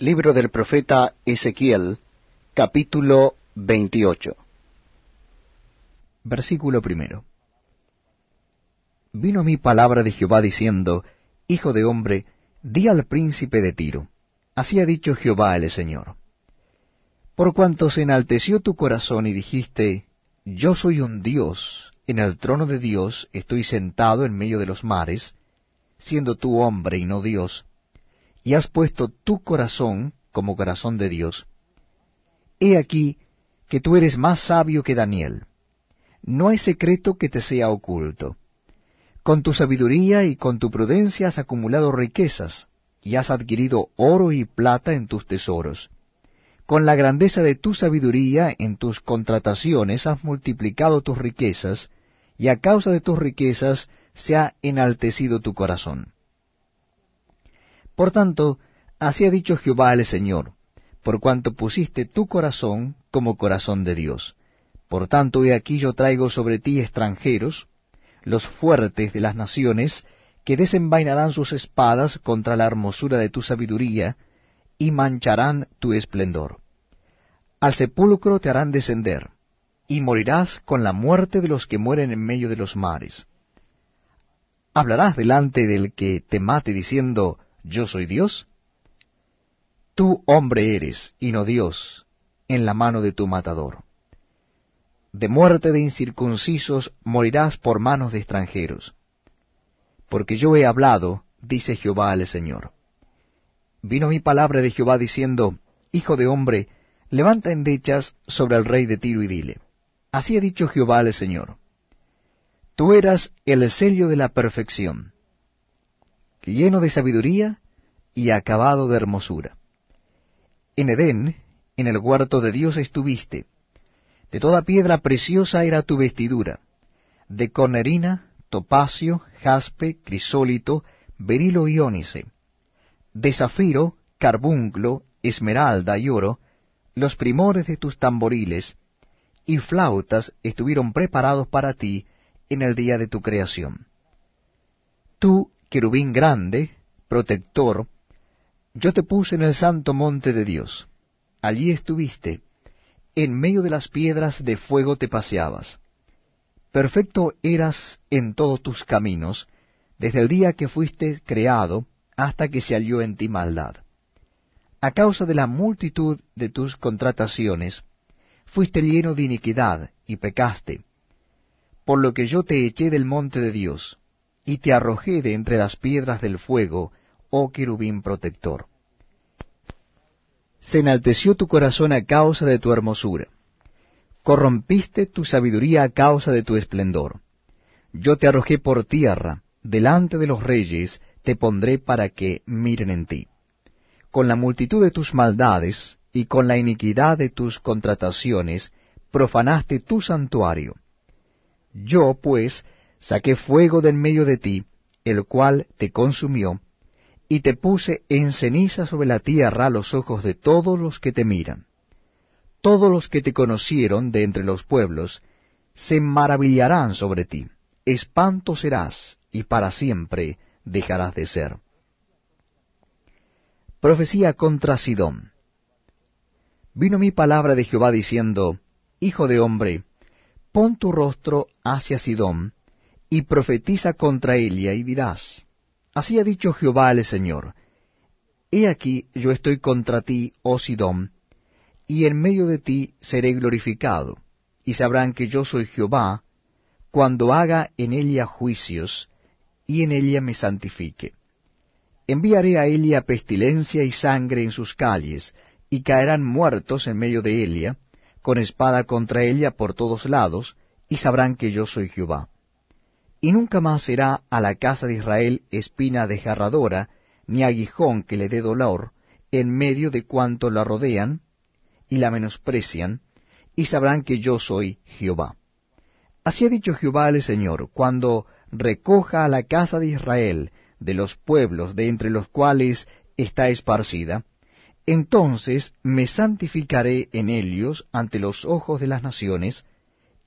Libro del profeta Ezequiel, capítulo 28. Versículo primero. Vino mi palabra de Jehová diciendo, Hijo de hombre, di al príncipe de Tiro, así ha dicho Jehová el Señor. Por cuanto se enalteció tu corazón y dijiste, Yo soy un Dios, en el trono de Dios estoy sentado en medio de los mares, siendo tú hombre y no Dios, y has puesto tu corazón como corazón de Dios, he aquí que tú eres más sabio que Daniel. No hay secreto que te sea oculto. Con tu sabiduría y con tu prudencia has acumulado riquezas, y has adquirido oro y plata en tus tesoros. Con la grandeza de tu sabiduría en tus contrataciones has multiplicado tus riquezas, y a causa de tus riquezas se ha enaltecido tu corazón. Por tanto, así ha dicho Jehová el Señor, por cuanto pusiste tu corazón como corazón de Dios. Por tanto, he aquí yo traigo sobre ti extranjeros, los fuertes de las naciones, que desenvainarán sus espadas contra la hermosura de tu sabiduría, y mancharán tu esplendor. Al sepulcro te harán descender, y morirás con la muerte de los que mueren en medio de los mares. ¿Hablarás delante del que te mate diciendo, yo soy Dios? Tú hombre eres, y no Dios, en la mano de tu matador. De muerte de incircuncisos morirás por manos de extranjeros. Porque yo he hablado, dice Jehová al Señor. Vino mi palabra de Jehová diciendo, Hijo de hombre, levanta endechas sobre el rey de Tiro y dile, Así ha dicho Jehová al Señor. Tú eras el sello de la perfección lleno de sabiduría y acabado de hermosura. En Edén, en el huerto de Dios estuviste. De toda piedra preciosa era tu vestidura, de cornerina, topacio, jaspe, crisólito, berilo y ónice, de zafiro, carbunclo, esmeralda y oro, los primores de tus tamboriles, y flautas estuvieron preparados para ti en el día de tu creación. Tú querubín grande, protector, yo te puse en el santo monte de Dios. Allí estuviste, en medio de las piedras de fuego te paseabas. Perfecto eras en todos tus caminos, desde el día que fuiste creado hasta que se halló en ti maldad. A causa de la multitud de tus contrataciones, fuiste lleno de iniquidad y pecaste, por lo que yo te eché del monte de Dios, y te arrojé de entre las piedras del fuego, oh querubín protector. Se enalteció tu corazón a causa de tu hermosura. Corrompiste tu sabiduría a causa de tu esplendor. Yo te arrojé por tierra, delante de los reyes te pondré para que miren en ti. Con la multitud de tus maldades y con la iniquidad de tus contrataciones, profanaste tu santuario. Yo, pues, saqué fuego de en medio de ti, el cual te consumió, y te puse en ceniza sobre la tierra los ojos de todos los que te miran. Todos los que te conocieron de entre los pueblos se maravillarán sobre ti, espanto serás, y para siempre dejarás de ser. Profecía contra Sidón. Vino mi palabra de Jehová diciendo, Hijo de hombre, pon tu rostro hacia Sidón, y profetiza contra Elia y dirás, Así ha dicho Jehová el Señor, He aquí yo estoy contra ti, oh Sidón, y en medio de ti seré glorificado, y sabrán que yo soy Jehová, cuando haga en ella juicios, y en ella me santifique. Enviaré a Elia pestilencia y sangre en sus calles, y caerán muertos en medio de Elia, con espada contra ella por todos lados, y sabrán que yo soy Jehová y nunca más será a la casa de Israel espina desgarradora, ni aguijón que le dé dolor, en medio de cuanto la rodean y la menosprecian, y sabrán que yo soy Jehová. Así ha dicho Jehová el Señor, cuando recoja a la casa de Israel de los pueblos de entre los cuales está esparcida, entonces me santificaré en ellos ante los ojos de las naciones,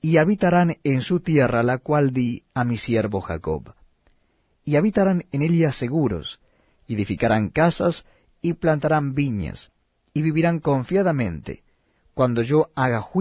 y habitarán en su tierra la cual di a mi siervo Jacob. Y habitarán en ella seguros, edificarán casas y plantarán viñas, y vivirán confiadamente, cuando yo haga juicio